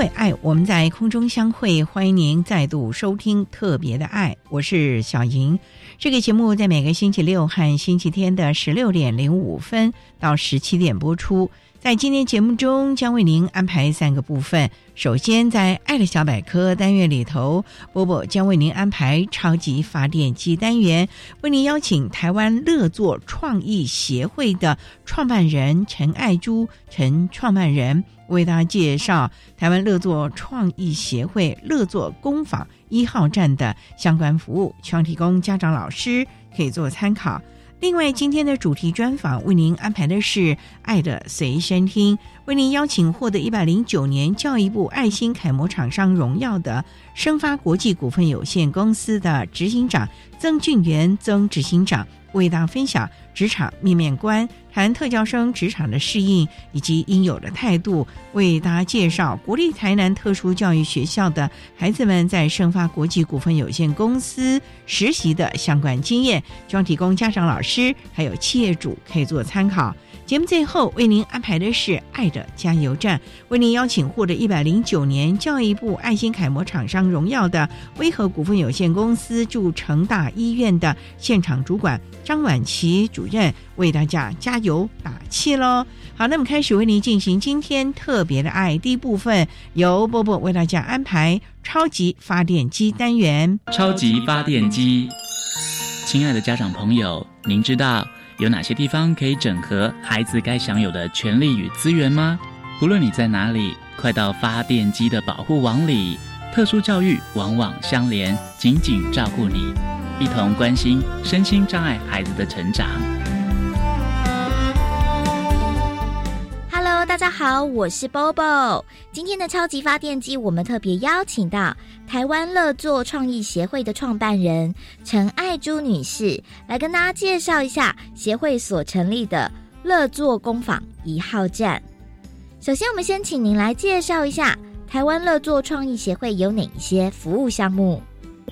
为爱，我们在空中相会，欢迎您再度收听特别的爱，我是小莹。这个节目在每个星期六和星期天的十六点零五分到十七点播出。在今天节目中，将为您安排三个部分。首先，在“爱的小百科”单元里头，波波将为您安排超级发电机单元，为您邀请台湾乐作创意协会的创办人陈爱珠陈创办人为大家介绍台湾乐作创意协会乐作工坊一号站的相关服务，希望提供家长老师可以做参考。另外，今天的主题专访为您安排的是《爱的随身听》，为您邀请获得一百零九年教育部爱心楷模厂商荣耀的生发国际股份有限公司的执行长曾俊元曾执行长。为大家分享职场面面观，谈特教生职场的适应以及应有的态度，为大家介绍国立台南特殊教育学校的孩子们在盛发国际股份有限公司实习的相关经验，希望提供家长、老师还有企业主可以做参考。节目最后为您安排的是“爱的加油站”，为您邀请获得一百零九年教育部爱心楷模厂商荣耀的威和股份有限公司驻成大医院的现场主管张婉琪主任为大家加油打气喽！好，那么开始为您进行今天特别的爱第一部分，由波波为大家安排超级发电机单元。超级发电机，亲爱的家长朋友，您知道？有哪些地方可以整合孩子该享有的权利与资源吗？不论你在哪里，快到发电机的保护网里。特殊教育网网相连，紧紧照顾你，一同关心身心障碍孩子的成长。大家好，我是 Bobo。今天的超级发电机，我们特别邀请到台湾乐作创意协会的创办人陈爱珠女士，来跟大家介绍一下协会所成立的乐作工坊一号站。首先，我们先请您来介绍一下台湾乐作创意协会有哪一些服务项目。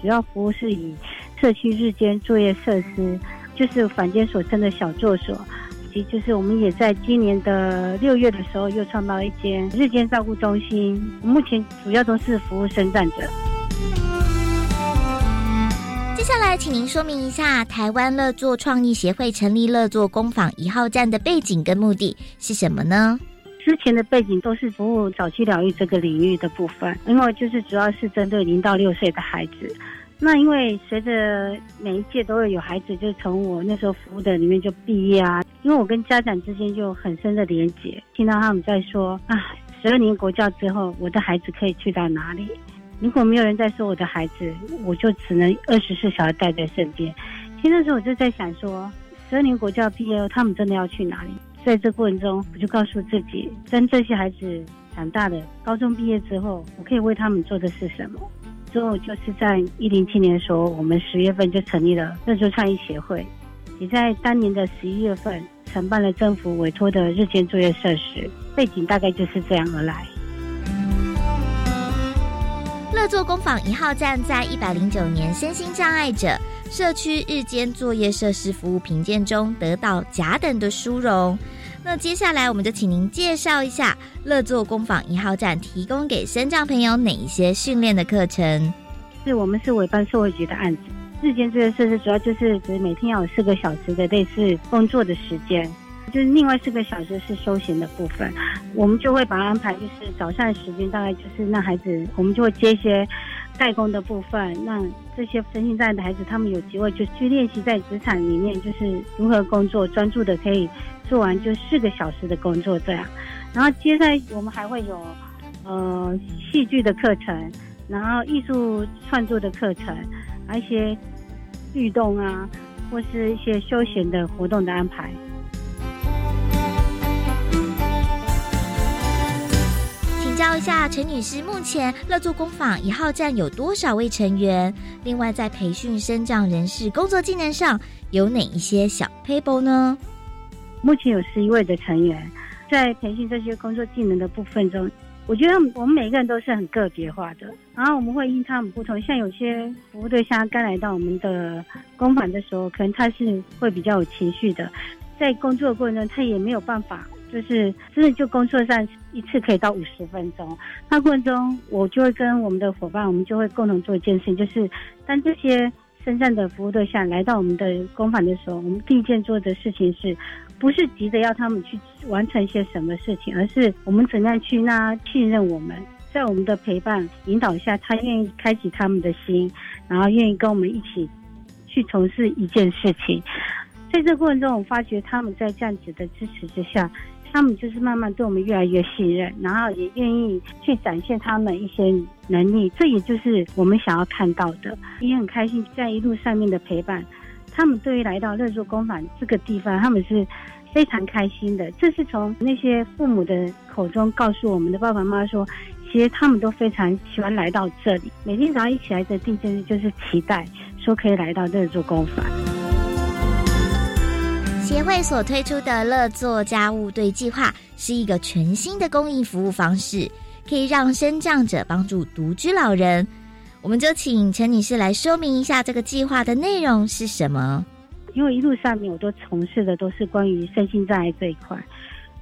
主要服务是以社区日间作业设施，就是坊间所称的小作所。就是我们也在今年的六月的时候又创造一间日间照顾中心，目前主要都是服务生长者。接下来，请您说明一下台湾乐作创意协会成立乐作工坊一号站的背景跟目的是什么呢？之前的背景都是服务早期疗愈这个领域的部分，因为就是主要是针对零到六岁的孩子。那因为随着每一届都会有孩子，就从我那时候服务的里面就毕业啊。因为我跟家长之间就很深的连结，听到他们在说啊，十二年国教之后，我的孩子可以去到哪里？如果没有人在说我的孩子，我就只能二十四小时带在身边。其实那时候我就在想说，十二年国教毕业后，他们真的要去哪里？在这过程中，我就告诉自己，当这些孩子长大的高中毕业之后，我可以为他们做的是什么？之后就是在一零七年的时候，我们十月份就成立了热作创意协会，也在当年的十一月份承办了政府委托的日间作业设施。背景大概就是这样而来。乐作工坊一号站在一百零九年身心障碍者社区日间作业设施服务评鉴中得到甲等的殊荣。那接下来我们就请您介绍一下乐作工坊一号站提供给身障朋友哪一些训练的课程？是我们是委办社会局的案子，日间作业设施主要就是指每天要有四个小时的类似工作的时间，就是另外四个小时是休闲的部分。我们就会把它安排，就是早上的时间大概就是让孩子，我们就会接一些代工的部分，让这些身心障碍的孩子他们有机会就去练习在职场里面就是如何工作，专注的可以做完就四个小时的工作这样。然后接下来我们还会有呃戏剧的课程，然后艺术创作的课程，还有一些律动啊，或是一些休闲的活动的安排。请教一下陈女士，目前乐作工坊一号站有多少位成员？另外，在培训生障人士工作技能上有哪一些小 paper 呢？目前有十一位的成员，在培训这些工作技能的部分中，我觉得我们每个人都是很个别化的，然后我们会因他们不同，像有些服务对象刚来到我们的工坊的时候，可能他是会比较有情绪的，在工作的过程中他也没有办法。就是真的就工作上一次可以到五十分钟，那过程中我就会跟我们的伙伴，我们就会共同做一件事情，就是当这些身上的服务对象来到我们的工坊的时候，我们第一件做的事情是，不是急着要他们去完成一些什么事情，而是我们怎样去让他信任我们，在我们的陪伴引导下，他愿意开启他们的心，然后愿意跟我们一起去从事一件事情。在这过程中，我发觉他们在这样子的支持之下。他们就是慢慢对我们越来越信任，然后也愿意去展现他们一些能力，这也就是我们想要看到的。也很开心在一路上面的陪伴，他们对于来到乐作工坊这个地方，他们是非常开心的。这是从那些父母的口中告诉我们的爸爸妈妈说，其实他们都非常喜欢来到这里。每天早上一起来的第一件事就是期待，说可以来到乐作工坊。协会所推出的乐作家务队计划是一个全新的公益服务方式，可以让身障者帮助独居老人。我们就请陈女士来说明一下这个计划的内容是什么。因为一路上面我都从事的都是关于身心障碍这一块，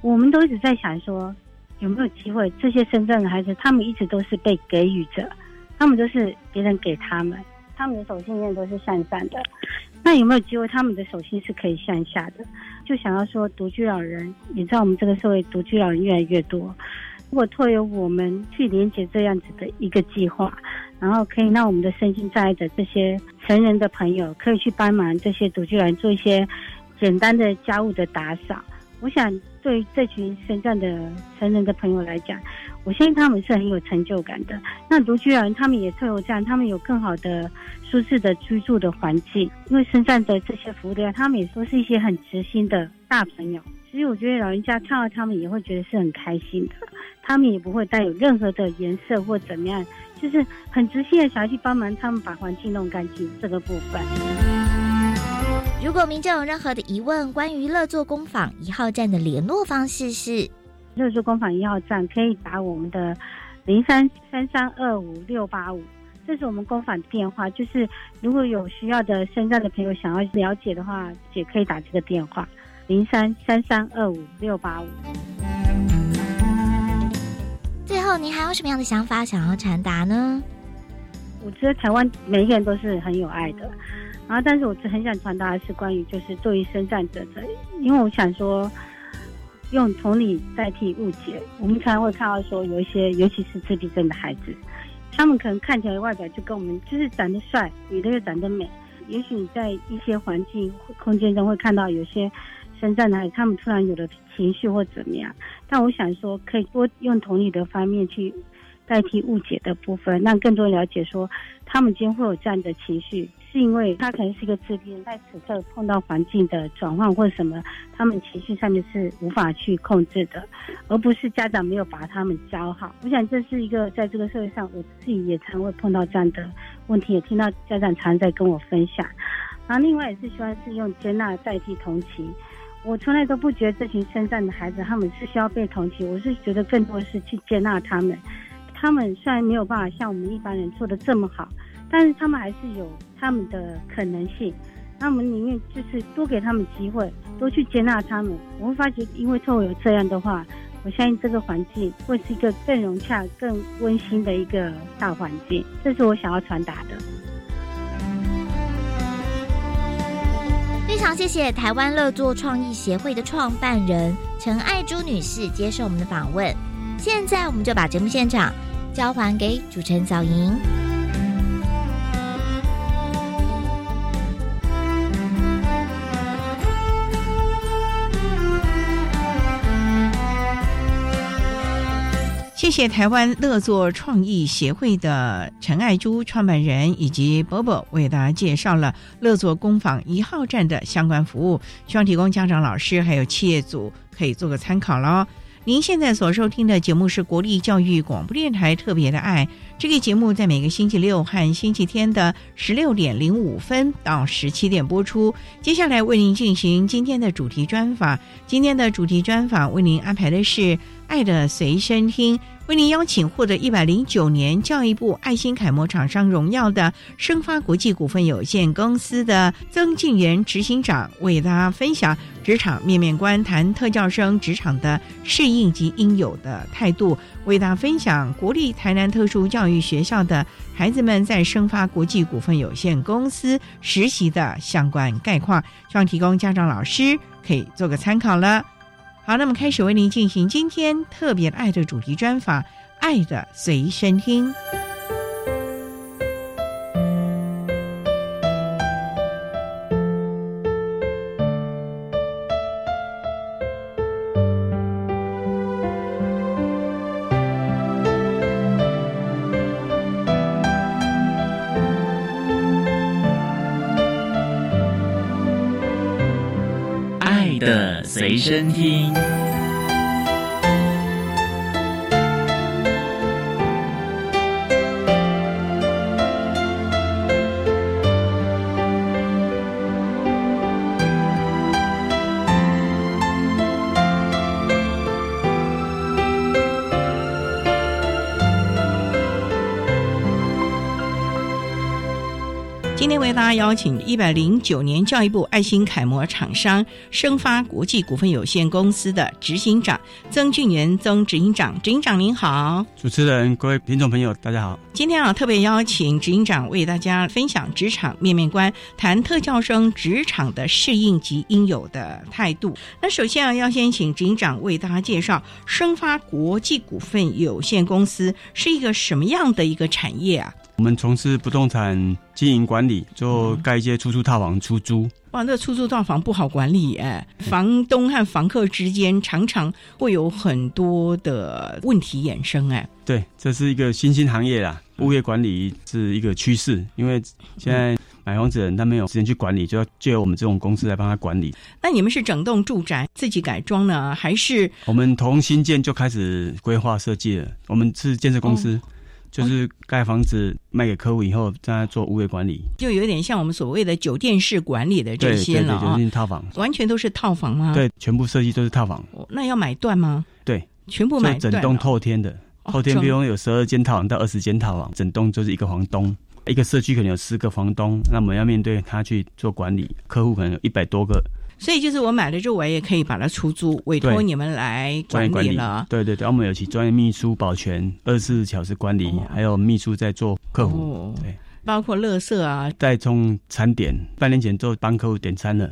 我们都一直在想说有没有机会，这些身障的孩子他们一直都是被给予着，他们都是别人给他们，他们的手心念都是向上的。那有没有机会，他们的手心是可以向下的？就想要说，独居老人，也知道我们这个社会独居老人越来越多。如果托由我们去连接这样子的一个计划，然后可以让我们的身心障碍的这些成人的朋友，可以去帮忙这些独居人做一些简单的家务的打扫。我想，对这群身障的成人的朋友来讲，我相信他们是很有成就感的。那独居人，他们也特有这样，他们有更好的。舒适的居住的环境，因为身上的这些服务员，他们也都是一些很直心的大朋友。其实我觉得老人家看到他们也会觉得是很开心的，他们也不会带有任何的颜色或怎么样，就是很直接的想要去帮忙他们把环境弄干净这个部分。如果民众有任何的疑问，关于乐作工坊一号站的联络方式是：乐作工坊一号站可以打我们的零三三三二五六八五。这是我们工坊电话，就是如果有需要的身在的朋友想要了解的话，也可以打这个电话零三三三二五六八五。后，您还有什么样的想法想要传达呢？我觉得台湾每一个人都是很有爱的，然后但是我是很想传达的是关于就是作为身障者的，因为我想说用同理代替误解。我们常常会看到说有一些，尤其是自闭症的孩子。他们可能看起来外表就跟我们就是长得帅，女的又长得美。也许你在一些环境空间中会看到有些身在哪里，他们突然有了情绪或怎么样。但我想说，可以多用同理的方面去。代替误解的部分，让更多人了解说，他们今天会有这样的情绪，是因为他可能是一个自闭，在此刻碰到环境的转换或什么，他们情绪上面是无法去控制的，而不是家长没有把他们教好。我想这是一个在这个社会上，我自己也常会碰到这样的问题，也听到家长常在跟我分享。然后另外也是希望是用接纳代替同情，我从来都不觉得这群身上的孩子他们是需要被同情，我是觉得更多是去接纳他们。他们虽然没有办法像我们一般人做的这么好，但是他们还是有他们的可能性。那我们宁愿就是多给他们机会，多去接纳他们。我会发觉，因为透过有这样的话，我相信这个环境会是一个更融洽、更温馨的一个大环境。这是我想要传达的。非常谢谢台湾乐作创意协会的创办人陈爱珠女士接受我们的访问。现在我们就把节目现场交还给主持人小莹。谢谢台湾乐作创意协会的陈爱珠创办人以及伯伯为大家介绍了乐作工坊一号站的相关服务，希望提供家长、老师还有企业组可以做个参考喽。您现在所收听的节目是国立教育广播电台特别的爱，这个节目在每个星期六和星期天的十六点零五分到十七点播出。接下来为您进行今天的主题专访，今天的主题专访为您安排的是《爱的随身听》。为您邀请获得一百零九年教育部爱心楷模厂商荣耀的生发国际股份有限公司的曾静源执行长，为大家分享职场面面观，谈特教生职场的适应及应有的态度，为大家分享国立台南特殊教育学校的孩子们在生发国际股份有限公司实习的相关概况，希望提供家长、老师可以做个参考了。好，那么开始为您进行今天特别爱的主题专访，《爱的随身听》。身听。大家邀请一百零九年教育部爱心楷模厂商生发国际股份有限公司的执行长曾俊元曾执行长，执行长您好。主持人、各位听众朋友，大家好。今天啊，特别邀请执行长为大家分享职场面面观，谈特教生职场的适应及应有的态度。那首先啊，要先请执行长为大家介绍生发国际股份有限公司是一个什么样的一个产业啊？我们从事不动产经营管理，就盖一些出租套房出租。哇，那出租套房不好管理哎，房东和房客之间常常会有很多的问题衍生哎。对，这是一个新兴行业啦，物业管理是一个趋势，因为现在买房子的人他没有时间去管理，就要借由我们这种公司来帮他管理。那你们是整栋住宅自己改装呢，还是我们从新建就开始规划设计了？我们是建设公司。就是盖房子卖给客户以后，再做物业管理，就有点像我们所谓的酒店式管理的这些了啊。酒店套房完全都是套房吗？对，全部设计都是套房。那要买断吗？对，全部买断整栋透天的，透天比如有十二间套房到二十间套房，整栋就是一个房东，一个社区可能有十个房东，那我们要面对他去做管理，客户可能有一百多个。所以就是我买了之后，我也可以把它出租，委托你们来管理了。对对对，我们有其专业秘书保全，二十四小时管理，还有秘书在做客户。对，包括垃圾啊，代送餐点。半年前就帮客户点餐了，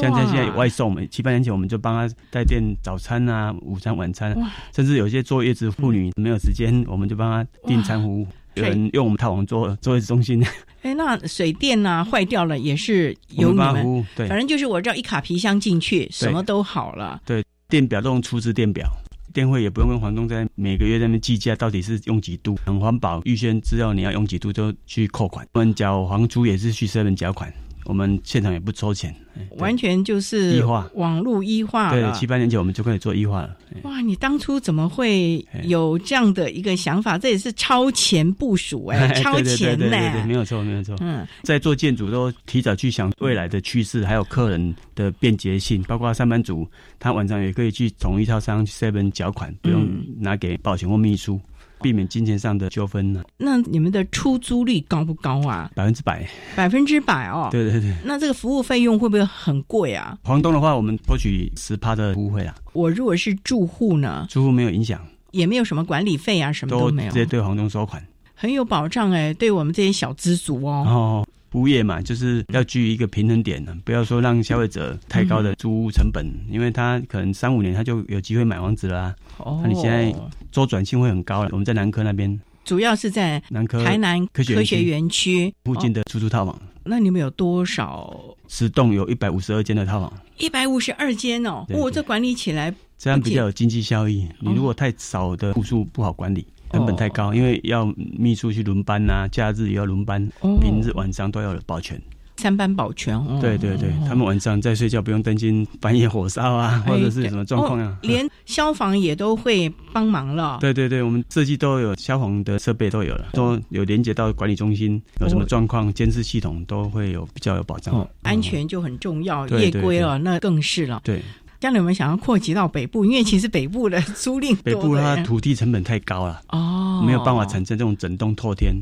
像在现在有外送，七八年前我们就帮他带电早餐啊、午餐、晚餐，甚至有些坐月子妇女没有时间，我们就帮他订餐服务。有人用我们套房做做月子中心。哎，那水电呐坏掉了也是由你们，对，反正就是我只要一卡皮箱进去，什么都好了。对，电表都用出资电表，电费也不用跟房东在每个月在那边计价，到底是用几度，很环保。预先知道你要用几度就去扣款，我们缴房租也是去私人缴款。我们现场也不抽钱，完全就是网络异化。对，七八年前我们就开始做异化了。哇，你当初怎么会有这样的一个想法？这也是超前部署哎，超前呢？没有错，没有错。嗯，在做建筑都提早去想未来的趋势，还有客人的便捷性，包括上班族他晚上也可以去同一套商 seven 缴款，不用拿给保险或秘书。避免金钱上的纠纷呢？那你们的出租率高不高啊？百分之百，百分之百哦。对对对。那这个服务费用会不会很贵啊？房东的话，我们收取十趴的服务费啊。我如果是住户呢？住户没有影响，也没有什么管理费啊，什么都没有，直接对房东收款，很有保障哎。对我们这些小资族哦。哦。服务业嘛，就是要居于一个平衡点呢，不要说让消费者太高的租屋成本，因为他可能三五年他就有机会买房子啦。哦，那你现在周转性会很高了。我们在南科那边，主要是在南科台南科学园区园区附近的出租套房，那你们有多少？十栋有一百五十二间的套房，一百五十二间哦，对我这管理起来这样比较有经济效益。你如果太少的户数不好管理，成本太高，因为要秘书去轮班呐，假日也要轮班，哦平日晚上都要有保全。三班保全哦。对对对，他们晚上在睡觉不用担心半夜火烧啊，或者是什么状况啊哦。连消防也都会帮忙了。对对对，我们设计都有消防的设备都有了，都有连接到管理中心，有什么状况，监视系统都会有比较有保障。哦，安全就很重要，夜归了那更是了。对，将来我们想要扩及到北部，因为其实北部的租赁北部它土地成本太高了，哦，没有办法产生这种整栋透天。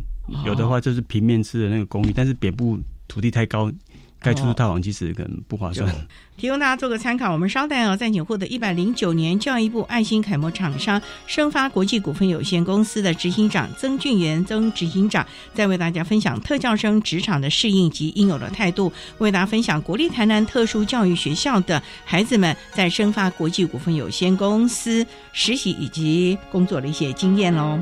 有的话就是平面式的那个公寓，但是北部土地太高，盖出租套房其实可能不划算。提供大家做个参考。我们稍待哦，再请获得一百零九年教育部爱心楷模厂商生发国际股份有限公司的执行长曾俊元曾执行长，再为大家分享特教生职场的适应及应有的态度，为大家分享国立台南特殊教育学校的孩子们在生发国际股份有限公司实习以及工作的一些经验喽。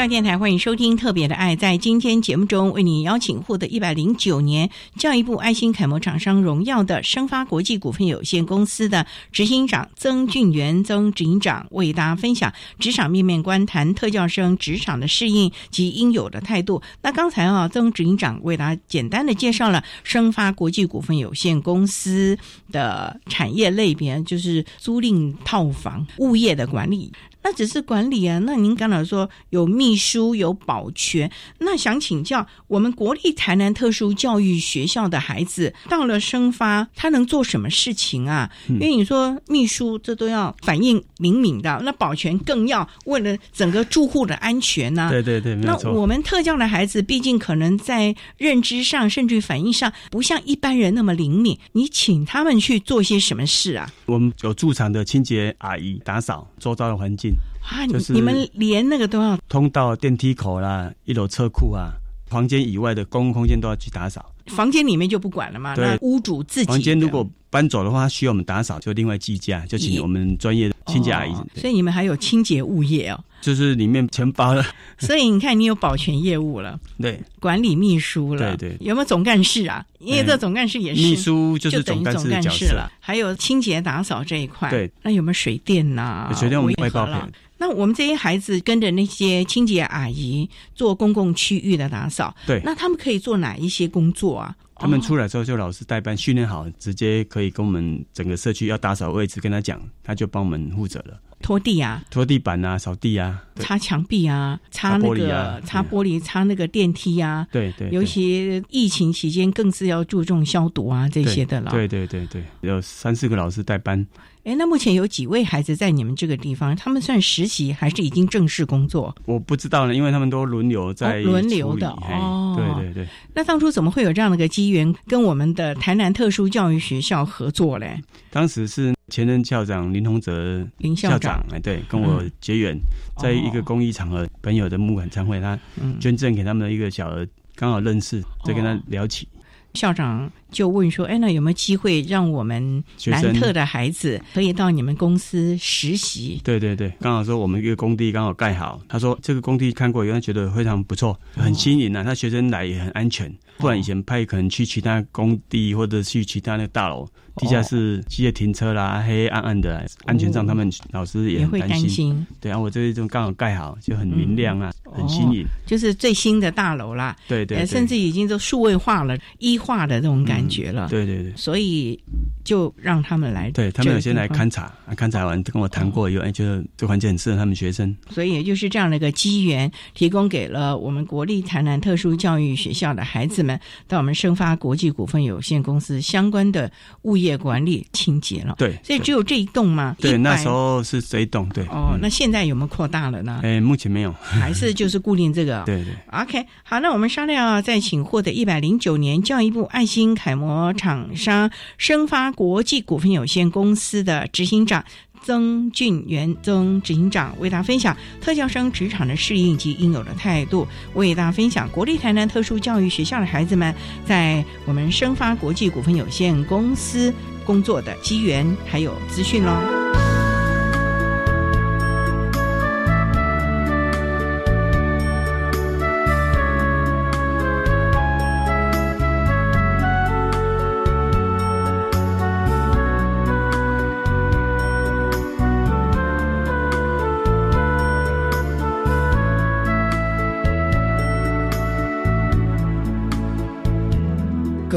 教育电台欢迎收听《特别的爱》。在今天节目中，为你邀请获得一百零九年教育部爱心楷模厂商荣耀的生发国际股份有限公司的执行长曾俊元曾执行长，为大家分享职场面面观，谈特教生职场的适应及应有的态度。那刚才啊，曾执行长为大家简单的介绍了生发国际股份有限公司的产业类别，就是租赁套房、物业的管理。那只是管理啊。那您刚才说有秘书有保全，那想请教我们国立台南特殊教育学校的孩子到了生发，他能做什么事情啊？因为你说秘书这都要反应灵敏的，那保全更要为了整个住户的安全呢。对对对，那。我们特教的孩子，毕竟可能在认知上，甚至于反应上，不像一般人那么灵敏。你请他们去做些什么事啊？我们有驻场的清洁阿姨打扫周遭的环境，啊，你就是你们连那个都要通道、电梯口啦，一楼车库啊，房间以外的公共空间都要去打扫。房间里面就不管了嘛？对那屋主自己房间如果搬走的话，需要我们打扫，就另外计价，就请我们专业的清洁阿姨。哦所以你们还有清洁物业哦。就是里面全包了。所以你看，你有保全业务了，对，管理秘书了，对对有没有总干事啊？因为这总干事也是秘书就就是总干事的角色干事了，。还有清洁打扫这一块。对，那有没有水电呐、水电我们外包给。那我们这些孩子跟着那些清洁阿姨做公共区域的打扫，对那他们可以做哪一些工作啊？他们哦出来之后就老师代班训练好，直接可以跟我们整个社区要打扫位置跟他讲，他就帮我们负责了，拖地啊、拖地板啊、扫地啊，擦墙壁啊、擦擦那个擦玻璃、擦那个电梯啊。对对，尤其疫情期间，更是要注重消毒啊这些的了。对对对对，有三四个老师带班，哎，那目前有几位孩子在你们这个地方？他们算实习还是已经正式工作？我不知道呢，因为他们都轮流在哦轮流的哦对对对，那当初怎么会有这样的一个机缘，跟我们的台南特殊教育学校合作嘞？当时是前任校长林宏泽林校校长，哎，对，跟我结缘，在一个公益场合，朋友的募款参会，他嗯，捐赠给他们的一个小儿，刚好认识，就跟他聊起。校长就问说：“哎，那有没有机会让我们学生南特的孩子可以到你们公司实习？对对对，刚好说我们一个工地刚好盖好，他说这个工地看过，原来觉得非常不错，很新颖啊，他学生来也很安全。不然以前派可能去其他工地或者去其他那个大楼，地下室机械停车啦，黑黑暗暗的，安全上他们老师也也会担心。对啊，我这一种刚好盖好，就很明亮啊，嗯很新颖。就是最新的大楼啦，对对，甚至已经都数位化了、一化的这种感觉了。对对对。所以就让他们来，对他们有先来，勘察，啊勘察完跟我谈过以后，哎，觉得这环境很适合他们学生。所以也就是这样的一个机缘，提供给了我们国立台南特殊教育学校的孩子们，到我们生发国际股份有限公司相关的物业管理清洁了。对，所以只有这一栋吗？对，那时候是这一栋，对。哦，嗯那现在有没有扩大了呢？哎，目前没有。还是就是固定这个？对对。OK，好，那我们商量再请获得一百零九年教育部爱心楷模厂商生发国际股份有限公司的执行长。曾俊元曾执行长为大家分享特教生职场的适应及应有的态度，为大家分享国立台南特殊教育学校的孩子们在我们生发国际股份有限公司工作的机缘还有资讯喽。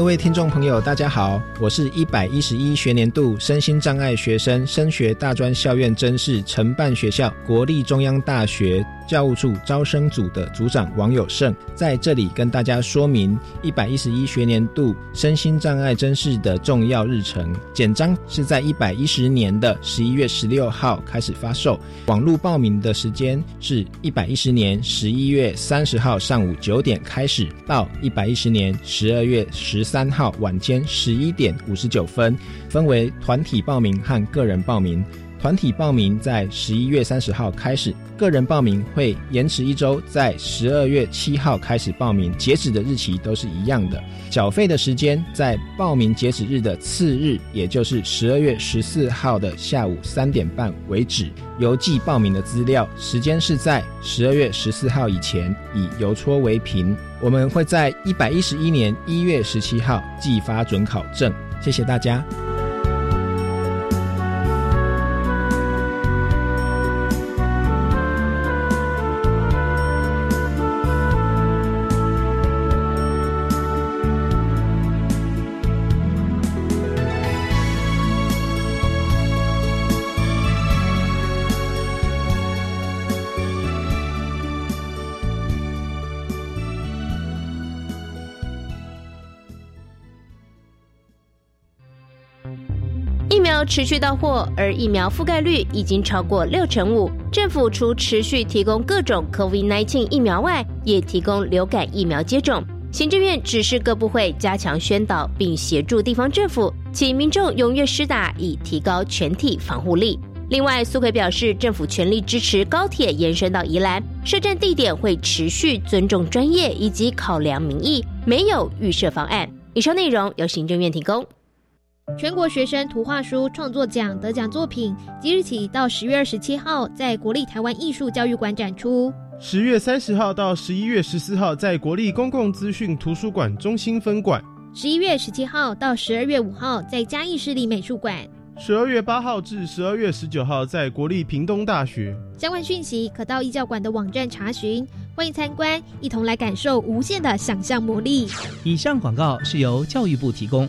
各位听众朋友，大家好，我是一百一十一学年度身心障碍学生升学大专校院真试承办学校国立中央大学教务处招生组的组长王友胜，在这里跟大家说明一百一十一学年度身心障碍甄试的重要日程。简章是在一百一十年的十一月十六号开始发售，网络报名的时间是一百一十年十一月三十号上午九点开始，到一百一十年十二月十三号晚间十一点五十九分，分为团体报名和个人报名。团体报名在十一月三十号开始，个人报名会延迟一周，在十二月七号开始报名，截止的日期都是一样的。缴费的时间在报名截止日的次日，也就是十二月十四号的下午三点半为止。邮寄报名的资料时间是在十二月十四号以前，以邮戳为凭。我们会在一百一十一年一月十七号寄发准考证。谢谢大家。持续到货，而疫苗覆盖率已经超过六成五。政府除持续提供各种 COVID-19 疫苗外，也提供流感疫苗接种。行政院指示各部会加强宣导，并协助地方政府，请民众踊跃施打，以提高全体防护力。另外，苏奎表示，政府全力支持高铁延伸到宜兰，设站地点会持续尊重专业以及考量民意，没有预设方案。以上内容由行政院提供。全国学生图画书创作奖得奖作品即日起到十月二十七号在国立台湾艺术教育馆展出，十月三十号到十一月十四号在国立公共资讯图书馆中心分馆，十一月十七号到十二月五号在嘉义市立美术馆，十二月八号至十二月十九号在国立屏东大学。相关讯息可到艺教馆的网站查询，欢迎参观，一同来感受无限的想象魔力。以上广告是由教育部提供。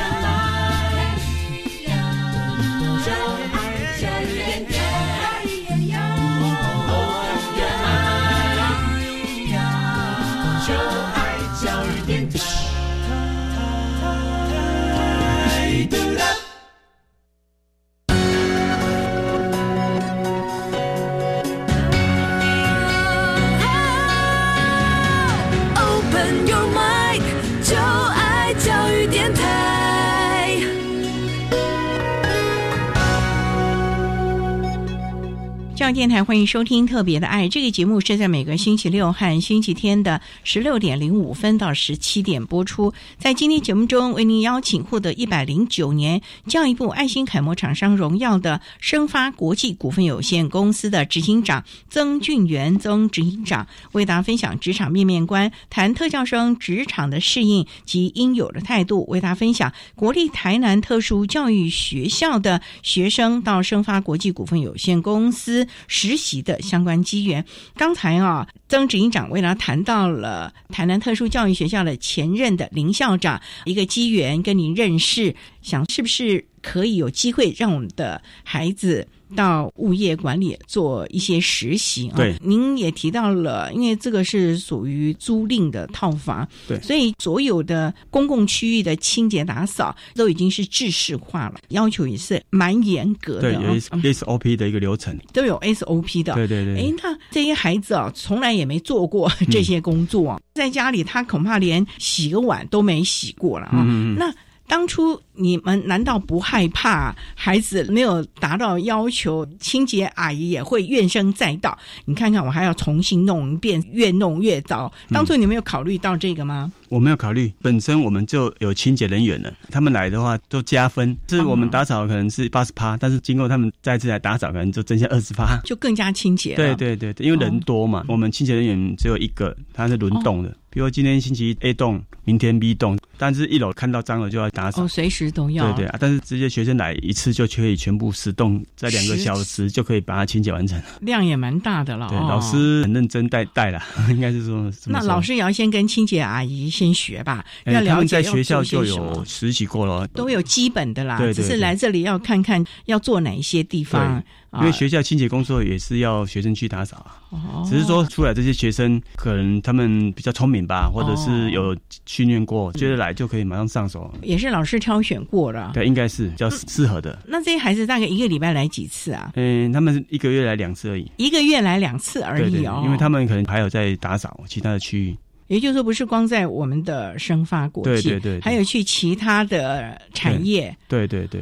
电台欢迎收听《特别的爱》这个节目，是在每个星期六和星期天的十六点零五分到十七点播出。在今天节目中，为您邀请获得一百零九年教育部爱心楷模厂商荣耀的生发国际股份有限公司的执行长曾俊元曾执行长，为大家分享职场面面观，谈特教生职场的适应及应有的态度，为大家分享国立台南特殊教育学校的学生到生发国际股份有限公司。实习的相关机缘。刚才啊，曾执行长为了谈到了台南特殊教育学校的前任的林校长一个机缘跟您认识，想是不是可以有机会让我们的孩子。到物业管理做一些实习啊。对，您也提到了，因为这个是属于租赁的套房，对，所以所有的公共区域的清洁打扫都已经是制式化了，要求也是蛮严格的。对，有 SOP 的一个流程，都有 SOP 的。对对对。哎，那这些孩子啊，从来也没做过这些工作，在家里他恐怕连洗个碗都没洗过了啊。那当初。你们难道不害怕孩子没有达到要求，清洁阿姨也会怨声载道？你看看，我还要重新弄一遍，越弄越糟。当初你没有考虑到这个吗？我没有考虑，本身我们就有清洁人员了，他们来的话都加分。是我们打扫可能是八十趴，但是经过他们再次来打扫，可能就增加二十趴，就更加清洁。对对对，因为人多嘛，我们清洁人员只有一个，他是轮动的。比如今天星期一 A 栋，明天 B 栋，但是一楼看到脏了就要打扫，随时都要。对对啊，但是这些学生来一次就可以全部十栋，在两个小时就可以把它清洁完成，量也蛮大的了。对，老师很认真带带了，应该是说。那老师也要先跟清洁阿姨先学吧，要了解。在学校就有实习过了，都有基本的啦。对只是来这里要看看要做哪一些地方。因为学校清洁工作也是要学生去打扫啊，只是说出来这些学生可能他们比较聪明吧，或者是有训练过，觉得来就可以马上上手。也是老师挑选过了，对，应该是比较适合的。那这些孩子大概一个礼拜来几次啊？嗯，他们一个月来两次而已。一个月来两次而已哦，因为他们可能还有在打扫其他的区域。也就是说，不是光在我们的生发国际，对对对，还有去其他的产业。对对对。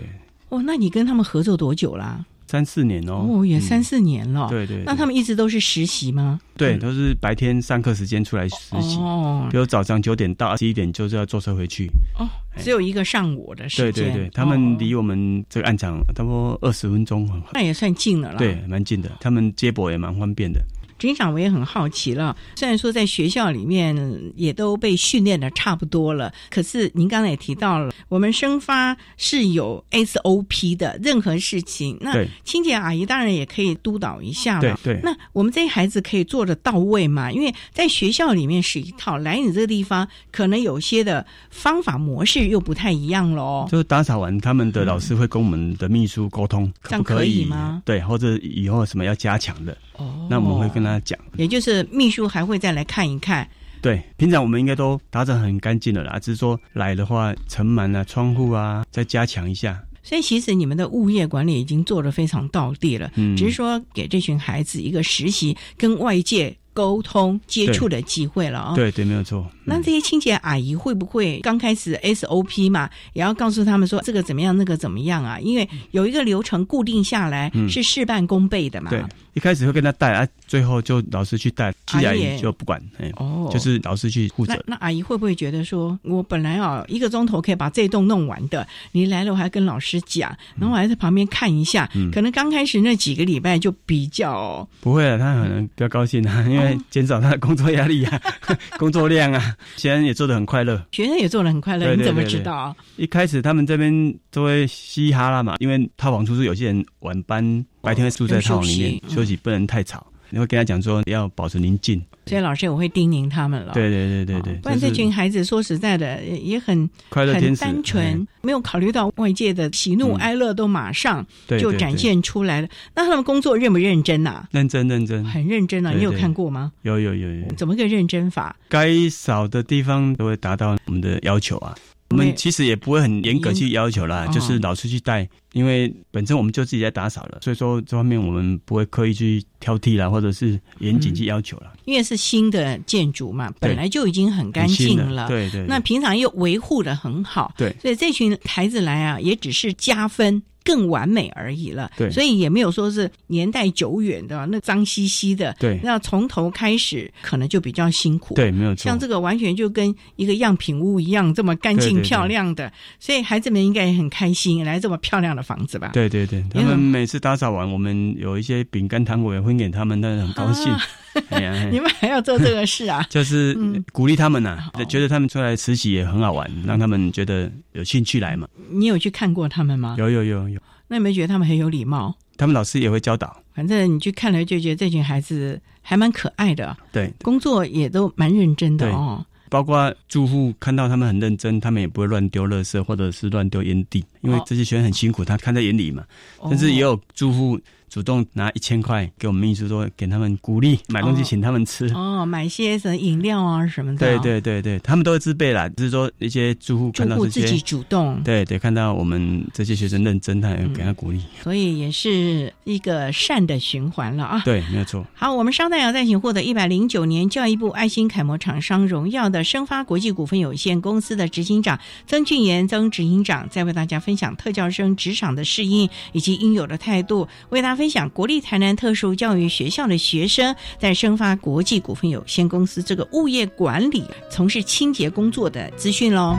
哦，那你跟他们合作多久啦？三四年哦，哦，也三四年了。对对。那他们一直都是实习吗？对，都是白天上课时间出来实习。哦。比如早上九点到十一点，就是要坐车回去。哦，只有一个上午的时间。对对对，他们离我们这个暗场差不多二十分钟。那也算近了啦。对，蛮近的。他们接驳也蛮方便的。警长，我也很好奇了。虽然说在学校里面也都被训练的差不多了，可是您刚才也提到了，我们生发是有 SOP 的，任何事情，那清洁阿姨当然也可以督导一下了。对，那我们这些孩子可以做的到位嘛？因为在学校里面是一套，来你这个地方，可能有些的方法模式又不太一样喽。就是打扫完，他们的老师会跟我们的秘书沟通，这样可以吗？对，或者以后什么要加强的。哦，那我们会跟他讲，也就是秘书还会再来看一看。对，平常我们应该都打扫很干净的啦，只是说来的话，尘螨啊、窗户啊，再加强一下。所以其实你们的物业管理已经做得非常到地了，嗯，只是说给这群孩子一个实习跟外界。沟通接触的机会了啊！对对，没有错。那这些清洁阿姨会不会刚开始 SOP 嘛，也要告诉他们说这个怎么样，那个怎么样啊？因为有一个流程固定下来，是事半功倍的嘛。对，一开始会跟他带啊，最后就老师去带，清洁阿姨就不管，哎，哦，就是老师去负责。那阿姨会不会觉得说，我本来啊一个钟头可以把这栋弄完的，你来了我还跟老师讲，然后我还在旁边看一下，可能刚开始那几个礼拜就比较不会了，他可能比较高兴啊，因为。减少他的工作压力啊，工作量啊，学生也做的很快乐，学生也做的很快乐，你怎么知道？一开始他们这边都会嘻哈啦嘛，因为套房出租，有些人晚班白天会住在套房里面休息，不能太吵。你会跟他讲说要保持宁静，所以老师我会叮咛他们了。对对对对对，不然这群孩子说实在的也很快乐、很单纯，没有考虑到外界的喜怒哀乐都马上就展现出来了。那他们工作认不认真呐？认真认真，很认真啊！你有看过吗？有有有有，怎么个认真法？该扫的地方都会达到我们的要求啊。我们其实也不会很严格去要求啦，就是老师去带，因为本身我们就自己在打扫了，所以说这方面我们不会刻意去挑剔啦，或者是严谨去要求了。因为是新的建筑嘛，本来就已经很干净了，对对。那平常又维护的很好，对，所以这群孩子来啊，也只是加分。更完美而已了，对，所以也没有说是年代久远的那脏兮兮的，对，那从头开始可能就比较辛苦，对，没有错。像这个完全就跟一个样品屋一样，这么干净漂亮的，所以孩子们应该也很开心来这么漂亮的房子吧？对对对，他们每次打扫完，我们有一些饼干糖果也分给他们，那很高兴。你们还要做这个事啊？就是鼓励他们呐，觉得他们出来实习也很好玩，让他们觉得有兴趣来嘛。你有去看过他们吗？有有有有。那有没有觉得他们很有礼貌？他们老师也会教导。反正你去看了就觉得这群孩子还蛮可爱的。对，工作也都蛮认真的哦。包括住户看到他们很认真，他们也不会乱丢垃圾或者是乱丢烟蒂，因为这些学生很辛苦，他看在眼里嘛。但是也有住户。主动拿一千块给我们秘书说，给他们鼓励买东西，请他们吃哦，买些什么饮料啊什么的。对对对对，他们都会自备啦，就是说一些住户看到自己主动。对对，看到我们这些学生认真，他也给他鼓励。所以也是一个善的循环了啊。对，没有错。好，我们稍待要再请获得一百零九年教育部爱心楷模厂商荣耀的生发国际股份有限公司的执行长曾俊言曾执行长，再为大家分享特教生职场的适应以及应有的态度，为大家分享国立台。南特殊教育学校的学生在生发国际股份有限公司这个物业管理从事清洁工作的资讯喽。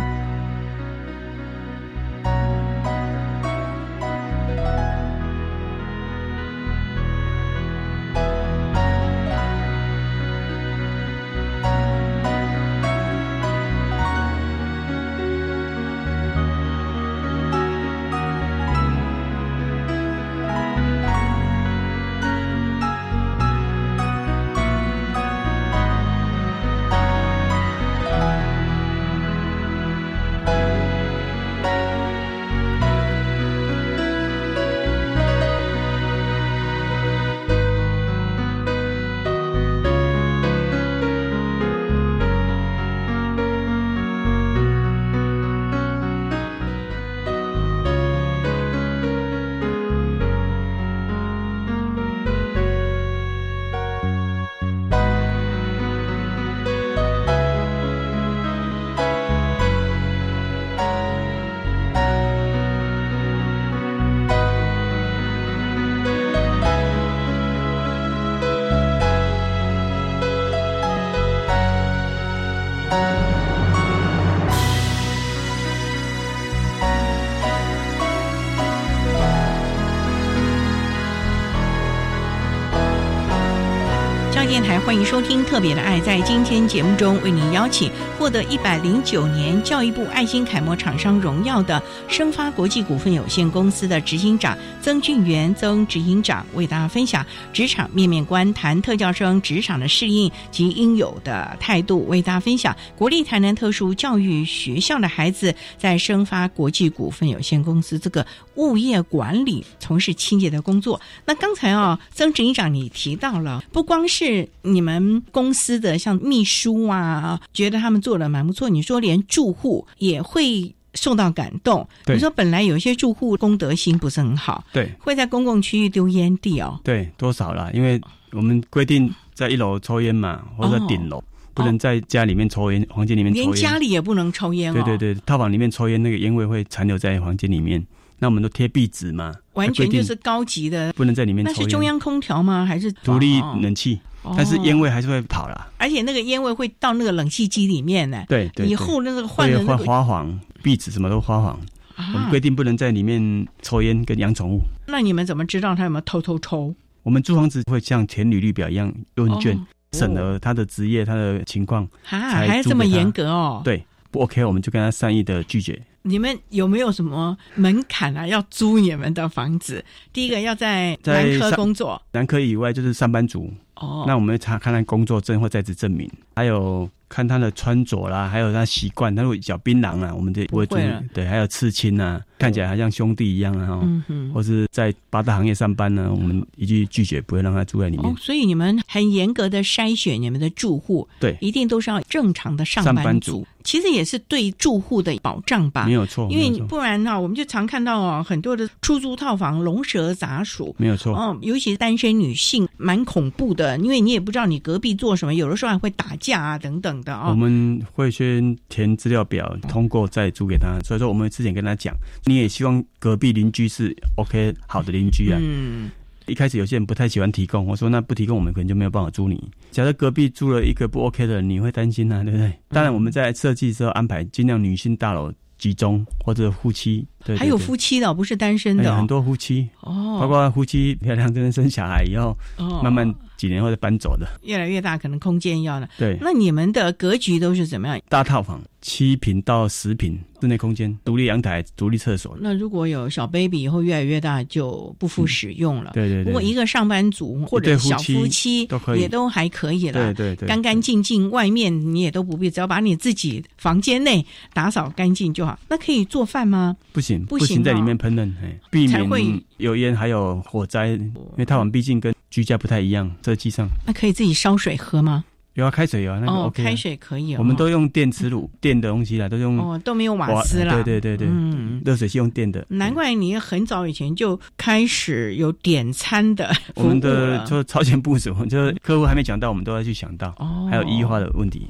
欢迎收听《特别的爱》。在今天节目中，为您邀请获得一百零九年教育部爱心楷模厂商荣耀的生发国际股份有限公司的执行长曾俊元曾执行长，为大家分享职场面面观，谈特教生职场的适应及应有的态度，为大家分享国立台南特殊教育学校的孩子在生发国际股份有限公司这个物业管理从事清洁的工作。那刚才啊，曾执行长你提到了，不光是你你们公司的像秘书啊，觉得他们做的蛮不错。你说连住户也会受到感动。你说本来有些住户公德心不是很好，对，会在公共区域丢烟蒂哦。对，多少啦？因为我们规定在一楼抽烟嘛，或者顶楼不能在家里面抽烟，房间里面抽烟，连家里也不能抽烟。对对对，套房里面抽烟，那个烟味会残留在房间里面。那我们都贴壁纸嘛，完全就是高级的，不能在里面抽。那是中央空调吗？还是独立冷气？但是烟味还是会跑啦，而且那个烟味会到那个冷气机里面呢。对对，以后那个换的会花黄，壁纸什么都花黄。我们规定不能在里面抽烟跟养宠物。那你们怎么知道他有没有偷偷抽？我们租房子会像填履历表一样问卷审核他的职业、他的情况，还还这么严格哦？对，不 OK 我们就跟他善意的拒绝。你们有没有什么门槛啊？要租你们的房子？第一个要在南科工作，南科以外就是上班族。哦，那我们查看他工作证或在职证明，还有看他的穿着啦，还有他习惯。他如果脚槟榔啊，我们就不会租。对，还有刺青啊，看起来还像兄弟一样啊，嗯或是在八大行业上班呢，我们一句拒绝，不会让他住在里面。所以你们很严格的筛选你们的住户，对，一定都是要正常的上班族。其实也是对住户的保障吧，没有错。因为不然呢，我们就常看到哦，很多的出租套房龙蛇杂鼠，没有错。哦，尤其是单身女性，蛮恐怖的，因为你也不知道你隔壁做什么，有的时候还会打架啊等等的啊。我们会先填资料表，通过再租给他。所以说，我们之前跟他讲，你也希望隔壁邻居是 OK 好的邻居啊。嗯。一开始有些人不太喜欢提供，我说那不提供，我们可能就没有办法租你。假设隔壁住了一个不 OK 的，你会担心啊，对不对？当然我们在设计时候安排尽量女性大楼集中或者夫妻，对，还有夫妻的，不是单身的，很多夫妻哦，包括夫妻漂亮，真的生小孩以后，慢慢几年后再搬走的，越来越大，可能空间要了。对，那你们的格局都是怎么样？大套房。七平到十平室内空间，独立阳台、独立厕所。那如果有小 baby 以后越来越大，就不敷使用了。对对对。如果一个上班族或者小夫妻都可以，也都还可以了。对对对。干干净净，外面你也都不必，只要把你自己房间内打扫干净就好。那可以做饭吗？不行，不行，在里面烹饪，避免有烟还有火灾。因为套房毕竟跟居家不太一样，设计上。那可以自己烧水喝吗？有啊，开水有啊，那个 OK。开水可以，我们都用电磁炉，电的东西啦，都用哦，都没有瓦斯啦。对对对对，嗯，热水器用电的。难怪你很早以前就开始有点餐的。我们的就超前部署，就是客户还没讲到，我们都要去想到。哦，还有异化的问题，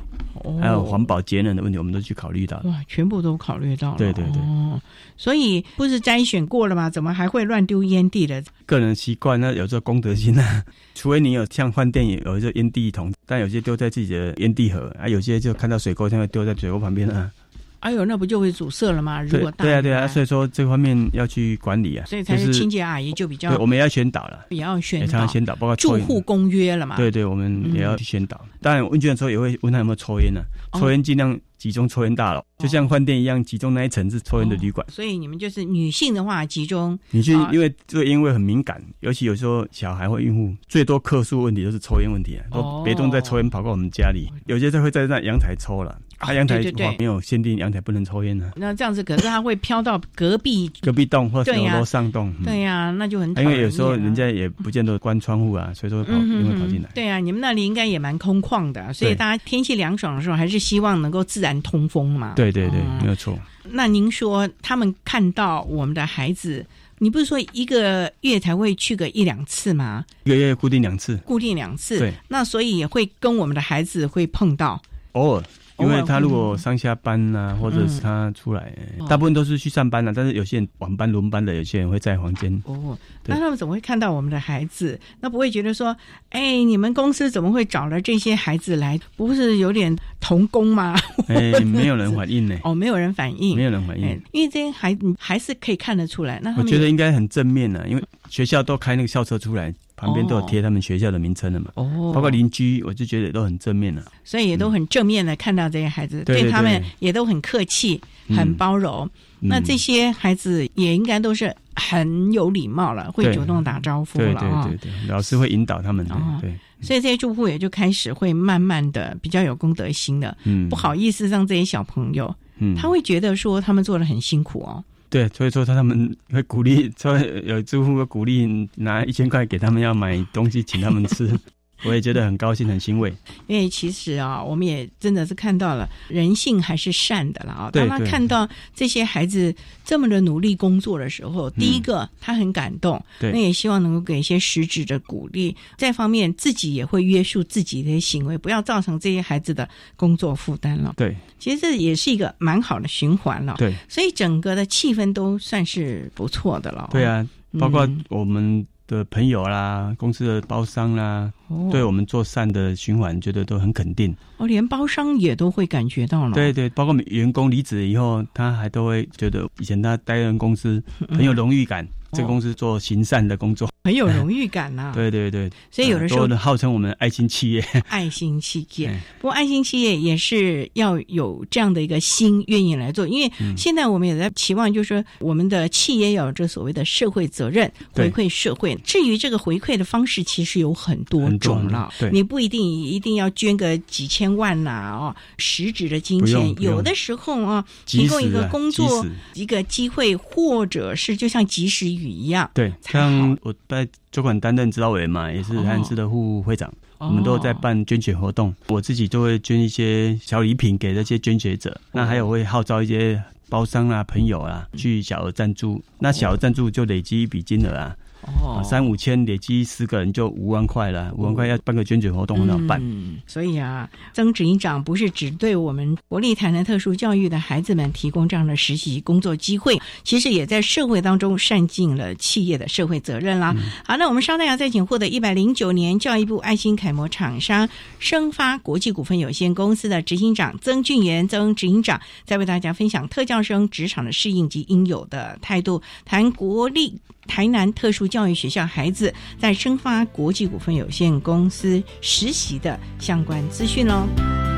还有环保节能的问题，我们都去考虑到。哇，全部都考虑到了。对对对。哦，所以不是筛选过了吗？怎么还会乱丢烟蒂的？个人习惯，那有这公德心啊。除非你有像饭店有一些烟蒂桶，但有些丢在自己的烟蒂盒啊，有些就看到水沟，就会丢在水沟旁边啊。哎呦，那不就会阻塞了吗？如果大对啊对啊，所以说这方面要去管理啊。所以才是清洁阿姨就比较。对，我们也要宣导了，也要宣导，宣导，包括住户公约了嘛。对对，我们也要去宣导。当然，问卷的时候也会问他有没有抽烟呢？抽烟尽量。集中抽烟大楼，就像饭店一样，集中那一层是抽烟的旅馆。所以你们就是女性的话，集中女性，因为这个烟味很敏感，尤其有时候小孩或孕妇，最多客诉问题都是抽烟问题啊，都别动再抽烟跑过我们家里，有些就会在那阳台抽了。他阳台没有限定阳台不能抽烟的。那这样子，可是它会飘到隔壁 隔壁栋或者楼上栋。对呀，那就很因为有时候人家也不见得关窗户啊，所以说跑烟会跑进来。对啊，你们那里应该也蛮空旷的，所以大家天气凉爽的时候，还是希望能够自然通风嘛。对对对，没有错。那您说他们看到我们的孩子，你不是说一个月才会去个一两次吗？一个月固定两次，固定两次。对，那所以也会跟我们的孩子会碰到，偶尔。因为他如果上下班呐，或者是他出来，大部分都是去上班了。但是有些人晚班轮班的，有些人会在房间。哦，那他们怎么会看到我们的孩子？那不会觉得说，哎，你们公司怎么会找了这些孩子来？不是有点童工吗？哎，没有人反应呢。哦，没有人反应，没有人反应。因为这些孩子还是可以看得出来。那我觉得应该很正面的，因为学校都开那个校车出来。旁边都有贴他们学校的名称的嘛。哦，包括邻居，我就觉得都很正面了。所以也都很正面的看到这些孩子，对他们也都很客气、很包容。那这些孩子也应该都是很有礼貌了，会主动打招呼了啊。对对对，老师会引导他们。对，所以这些住户也就开始会慢慢的比较有公德心的，嗯，不好意思让这些小朋友，嗯，他会觉得说他们做的很辛苦哦。对，所以说他他们会鼓励，说有住户会鼓励拿一千块给他们要买东西请他们吃。我也觉得很高兴，很欣慰。因为其实啊，我们也真的是看到了人性还是善的了啊。当他看到这些孩子这么的努力工作的时候，第一个他很感动，那也希望能够给一些实质的鼓励。再方面，自己也会约束自己的行为，不要造成这些孩子的工作负担了。对，其实这也是一个蛮好的循环了。对，所以整个的气氛都算是不错的了。对啊，包括我们。的朋友啦，公司的包商啦，对我们做善的循环，觉得都很肯定。哦，连包商也都会感觉到了。对对，包括员工离职以后，他还都会觉得以前他待任公司很有荣誉感。这个公司做行善的工作，很有荣誉感 呐。对对对，所以有的时候号称我们爱心企业，爱心企业。不过爱心企业也是要有这样的一个心，愿意来做。因为现在我们也在期望，就是说我们的企业要有这所谓的社会责任，回馈社会。至于这个回馈的方式，其实有很多种了。对你不一定一定要捐个几千万呐，哦，实质的金钱。有的时候啊，提供一个工作一个机会，或者是就像及时。一样对，像我在主管担任指导委员嘛，也是汉斯的副会长，我们都在办捐血活动，我自己就会捐一些小礼品给那些捐血者，那还有会号召一些包商啊、朋友啊去小额赞助，那小额赞助就累积一笔金额啊。哦，三五千累积十个人就五万块了，五万块要办个捐血活动很好办。所以啊，曾执行长不是只对我们国立台南特殊教育的孩子们提供这样的实习工作机会，其实也在社会当中善尽了企业的社会责任啦。好，那我们稍待啊再请获得一百零九年教育部爱心楷模厂商生发国际股份有限公司的执行长曾俊元曾执行长，再为大家分享特教生职场的适应及应有的态度，谈国立。台南特殊教育学校孩子在生发国际股份有限公司实习的相关资讯喽。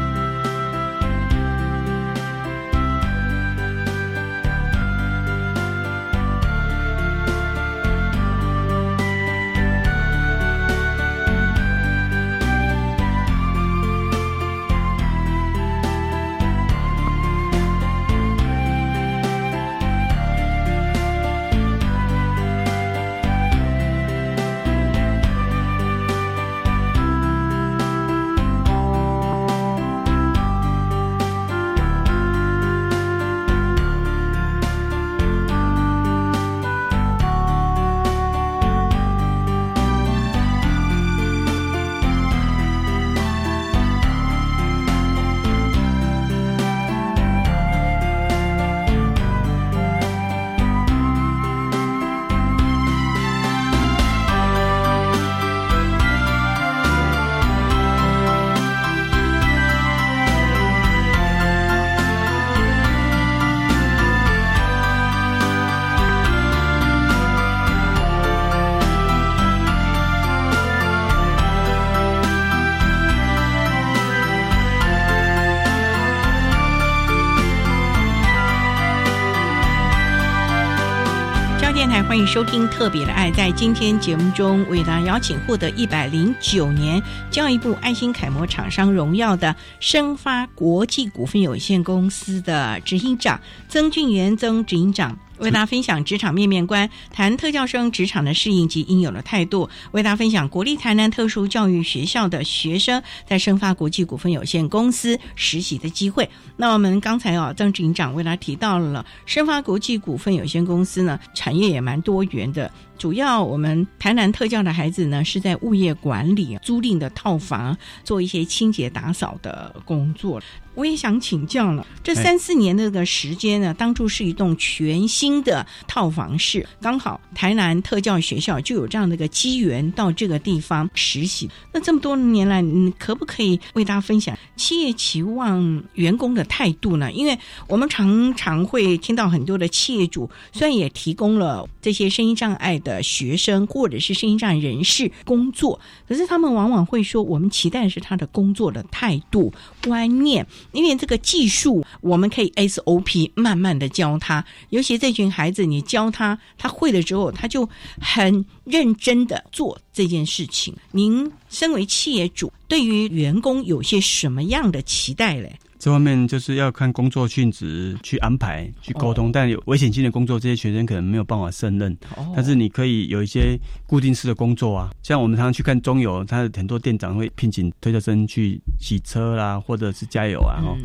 收听《特别的爱》。在今天节目中，为大家邀请获得一百零九年教育部爱心楷模厂商荣耀的生发国际股份有限公司的执行长曾俊元曾执行长。为大家分享职场面面观，谈特教生职场的适应及应有的态度。为大家分享国立台南特殊教育学校的学生在生发国际股份有限公司实习的机会。那我们刚才啊，曾警长为大家提到了生发国际股份有限公司呢，产业也蛮多元的。主要我们台南特教的孩子呢，是在物业管理、租赁的套房做一些清洁打扫的工作。我也想请教了，这三四年的这个时间呢，当初是一栋全新的套房式，刚好台南特教学校就有这样的一个机缘到这个地方实习。那这么多年来，你可不可以为大家分享企业期望员工的态度呢？因为我们常常会听到很多的企业主，虽然也提供了这些声音障碍的学生或者是声音障碍人士工作，可是他们往往会说，我们期待是他的工作的态度观念。因为这个技术，我们可以 SOP 慢慢的教他，尤其这群孩子，你教他，他会了之后，他就很认真的做这件事情。您身为企业主，对于员工有些什么样的期待嘞？这方面就是要看工作性质去安排、去沟通，但有危险性的工作，这些学生可能没有办法胜任。但是你可以有一些固定式的工作啊，像我们常常去看中油，他很多店长会聘请推车生去洗车啦，或者是加油啊，哦，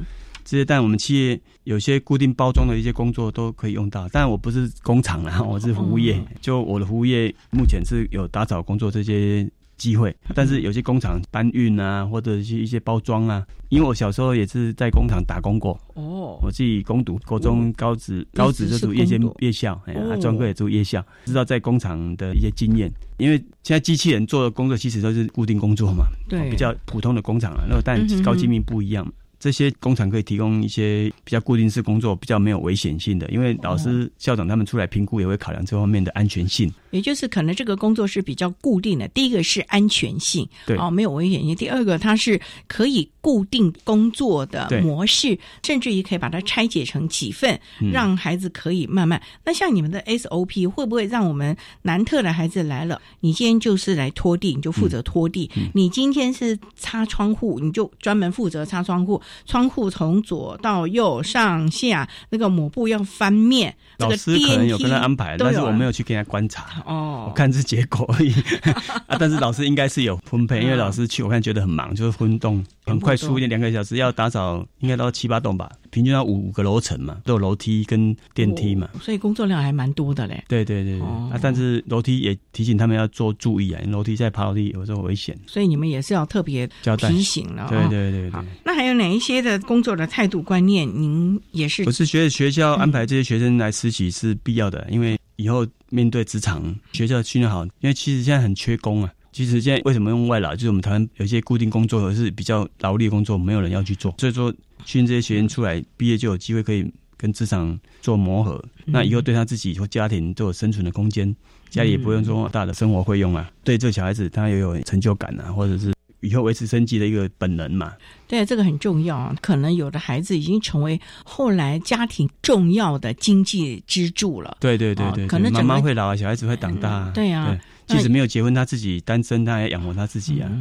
这些。但我们企业有些固定包装的一些工作都可以用到。但我不是工厂啦，我是服务业，就我的服务业目前是有打扫工作这些。机会，但是有些工厂搬运啊，或者是一些包装啊，因为我小时候也是在工厂打工过。哦，我自己攻读高中、高职、高职就读夜间夜校，哎呀，专科也读夜校，知道在工厂的一些经验。因为现在机器人做的工作其实都是固定工作嘛，对，比较普通的工厂了。那但高精密不一样。这些工厂可以提供一些比较固定式工作，比较没有危险性的，因为老师、校长他们出来评估也会考量这方面的安全性。也就是可能这个工作是比较固定的，第一个是安全性，对哦，没有危险性；第二个它是可以固定工作的模式，甚至于可以把它拆解成几份，让孩子可以慢慢。那像你们的 SOP 会不会让我们南特的孩子来了，你今天就是来拖地，你就负责拖地；你今天是擦窗户，你就专门负责擦窗户。窗户从左到右上下那个抹布要翻面，老师可能有跟他安排，但是我没有去给他观察哦，我看是结果而已 啊。但是老师应该是有分配，因为老师去我看觉得很忙，就是分动 很快出一点，两个小时要打扫应该到七八栋吧。平均要五五个楼层嘛，都有楼梯跟电梯嘛，所以工作量还蛮多的嘞。对对对对，啊，但是楼梯也提醒他们要做注意啊，楼梯在爬楼梯有时候危险。所以你们也是要特别提醒了。对对对对。那还有哪一些的工作的态度观念，您也是？我是觉得学校安排这些学生来实习是必要的，因为以后面对职场，学校训练好，因为其实现在很缺工啊。其实现在为什么用外劳？就是我们台湾有些固定工作或是比较劳力工作，没有人要去做，所以说。训练这些学员出来毕业就有机会可以跟职场做磨合，那以后对他自己或家庭都有生存的空间，家里也不用说大的生活费用啊。对这小孩子，他也有成就感啊，或者是以后维持生计的一个本能嘛。对，这个很重要啊。可能有的孩子已经成为后来家庭重要的经济支柱了。对对对对，可能妈妈会老，小孩子会长大。对啊，即使没有结婚，他自己单身，他也养活他自己啊。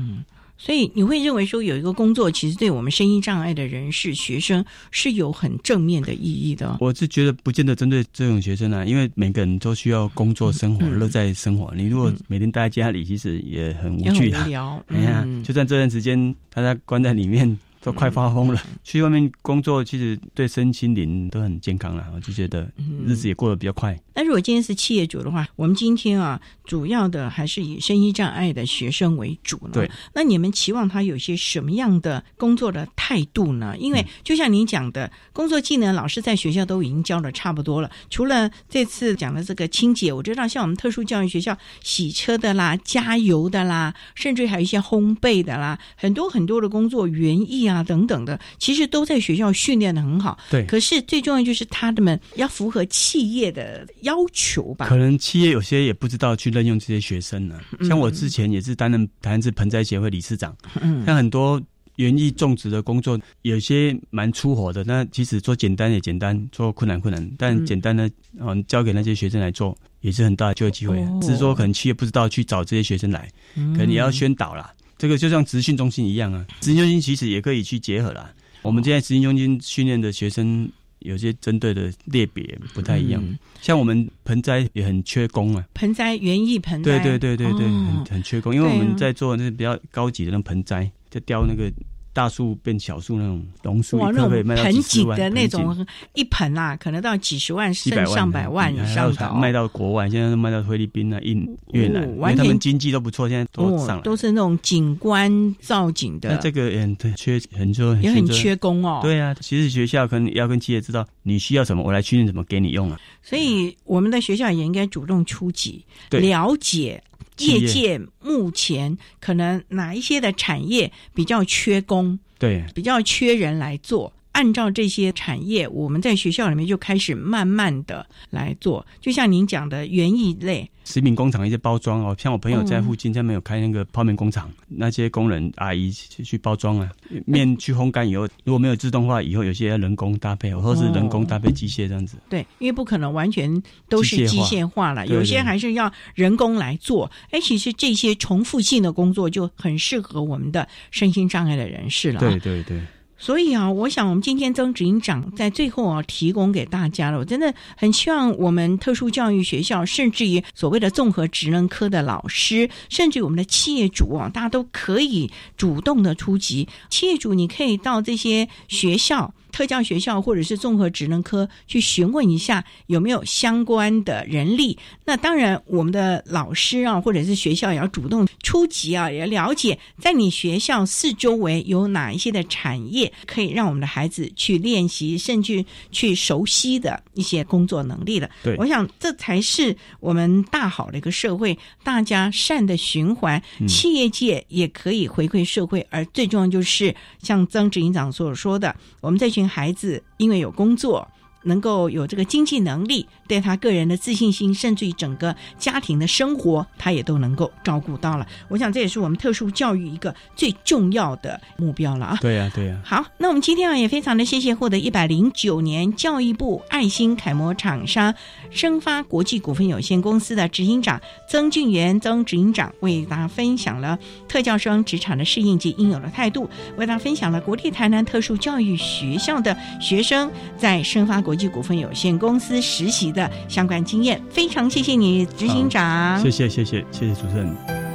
所以你会认为说有一个工作，其实对我们声音障碍的人士、学生是有很正面的意义的。我是觉得不见得针对这种学生啊，因为每个人都需要工作、生活、乐在生活。你如果每天待在家里，其实也很无趣啊。无聊。哎呀，就算这段时间大家关在里面。都快发疯了，去外面工作，其实对身心灵都很健康了。我就觉得日子也过得比较快。那如果今天是企业主的话，我们今天啊，主要的还是以身心障碍的学生为主呢。对。那你们期望他有些什么样的工作的态度呢？因为就像您讲的，工作技能老师在学校都已经教的差不多了。除了这次讲的这个清洁，我知道像我们特殊教育学校，洗车的啦、加油的啦，甚至还有一些烘焙的啦，很多很多的工作园艺啊。啊，等等的，其实都在学校训练的很好。对，可是最重要就是他们要符合企业的要求吧？可能企业有些也不知道去任用这些学生呢。像我之前也是担任台湾市盆栽协会理事长，嗯像很多园艺种植的工作，有些蛮粗活的。那其实做简单也简单，做困难困难，但简单的嗯交给那些学生来做，也是很大的就业机会。只是说可能企业不知道去找这些学生来，可能也要宣导啦。这个就像职训中心一样啊，职训中心其实也可以去结合啦。我们现在职训中心训练的学生，有些针对的类别不太一样。像我们盆栽也很缺工啊，盆栽园艺盆栽，对对对对对，很很缺工，因为我们在做那比较高级的那盆栽，在雕那个大树变小树那种榕树，哇，那种盆景的那种一盆啊，可能到几十万甚至、上百万以还上的哦有卖到国外，现在都卖到菲律宾啊、印越南，哦完全因为他们经济都不错，现在都上哦来，。都是那种景观造景的，那这个也很缺很多，也很缺工哦。对啊，其实学校可能要跟企业知道你需要什么，我来训练怎么给你用啊。所以我们的学校也应该主动出击，了解企业业界目前可能哪一些的产业比较缺工，对，比较缺人来做。按照这些产业，我们在学校里面就开始慢慢的来做。就像您讲的园艺类，食品工厂一些包装哦，像我朋友在嗯附近，他们有开那个泡面工厂，那些工人阿姨去去包装啊，面去烘干以后，如果没有自动化，以后有些要人工搭配，或者是人工搭配机械这样子。对，因为不可能完全都是机机械化了，有些对还是要人工来做。哎，其实这些重复性的工作就很适合我们的身心障碍的人士了、啊。对对对。所以啊，我想我们今天曾执行长在最后啊提供给大家了，我真的很希望我们特殊教育学校，甚至于所谓的综合职能科的老师，甚至我们的企业主啊，大家都可以主动的出击。企业主，你可以到这些学校。特教学校或者是综合职能科去询问一下有没有相关的人力。那当然，我们的老师啊，或者是学校也要主动出击啊，也了解在你学校四周围有哪一些的产业可以让我们的孩子去练习，甚至去熟悉的一些工作能力的。对我想这才是我们大好的一个社会，大家善的循环，嗯企业界也可以回馈社会，而最重要就是像曾执行长所说的，我们这群孩子因为有工作。能够有这个经济能力，对他个人的自信心，甚至于整个家庭的生活，他也都能够照顾到了。我想这也是我们特殊教育一个最重要的目标了啊！对呀、对呀、好，那我们今天啊也非常的谢谢获得一百零九年教育部爱心楷模厂商生发国际股份有限公司的执行长曾俊元曾执行长为大家分享了特教生职场的适应及应有的态度，为大家分享了国立台南特殊教育学校的学生在生发国股份有限公司实习的相关经验。非常谢谢你，执行长。谢谢谢谢谢谢主持人。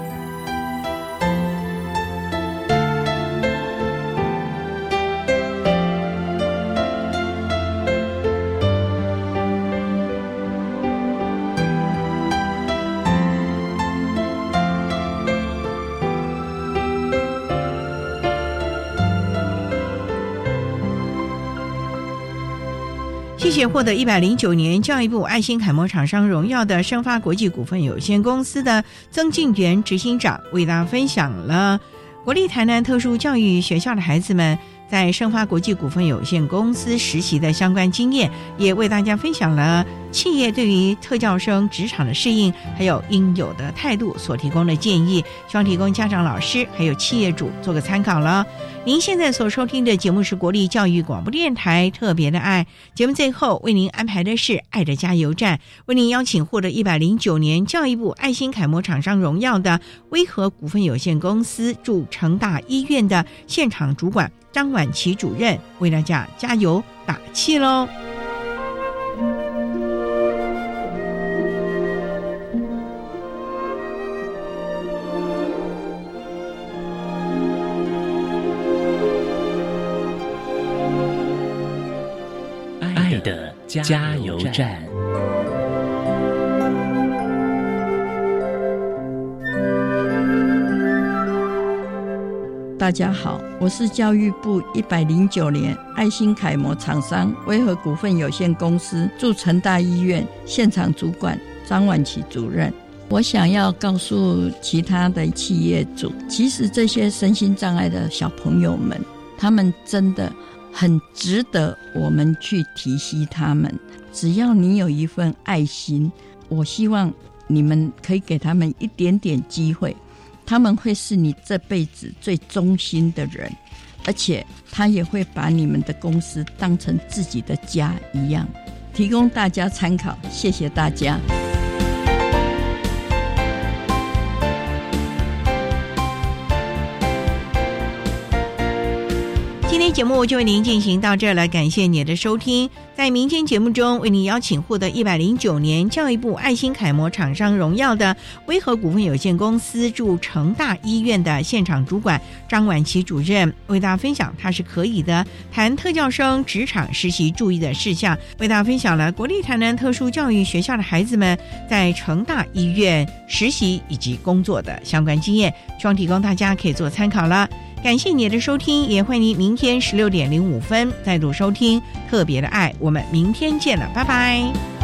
获得一百零九年教育部爱心楷模厂商荣耀的生发国际股份有限公司的曾静源执行长，为大家分享了。国立台南特殊教育学校的孩子们在生发国际股份有限公司实习的相关经验，也为大家分享了企业对于特教生职场的适应还有应有的态度所提供的建议，希望提供家长、老师还有企业主做个参考了。您现在所收听的节目是国立教育广播电台特别的爱节目，最后为您安排的是爱的加油站，为您邀请获得一百零九年教育部爱心楷模厂商荣耀的威和股份有限公司驻成大医院的现场主管张婉琪主任为大家加油打气喽。加油站。大家好，我是教育部一百零九年爱心楷模厂商威和股份有限公司驻成大医院现场主管张婉琪主任。我想要告诉其他的企业主，其实这些身心障碍的小朋友们，他们真的很值得我们去提携他们。只要你有一份爱心，我希望你们可以给他们一点点机会。他们会是你这辈子最忠心的人，而且他也会把你们的公司当成自己的家一样，提供大家参考。谢谢大家。节目就为您进行到这了，感谢您的收听。在明天节目中，为您邀请获得一百零九年教育部爱心楷模厂商荣耀的威和股份有限公司驻成大医院的现场主管张婉琪主任，为大家分享他是可以的谈特教生职场实习注意的事项，为大家分享了国立台南特殊教育学校的孩子们在成大医院实习以及工作的相关经验，希望提供大家可以做参考了。感谢你的收听，也欢迎您明天十六点零五分再度收听特别的爱。我们明天见了，拜拜。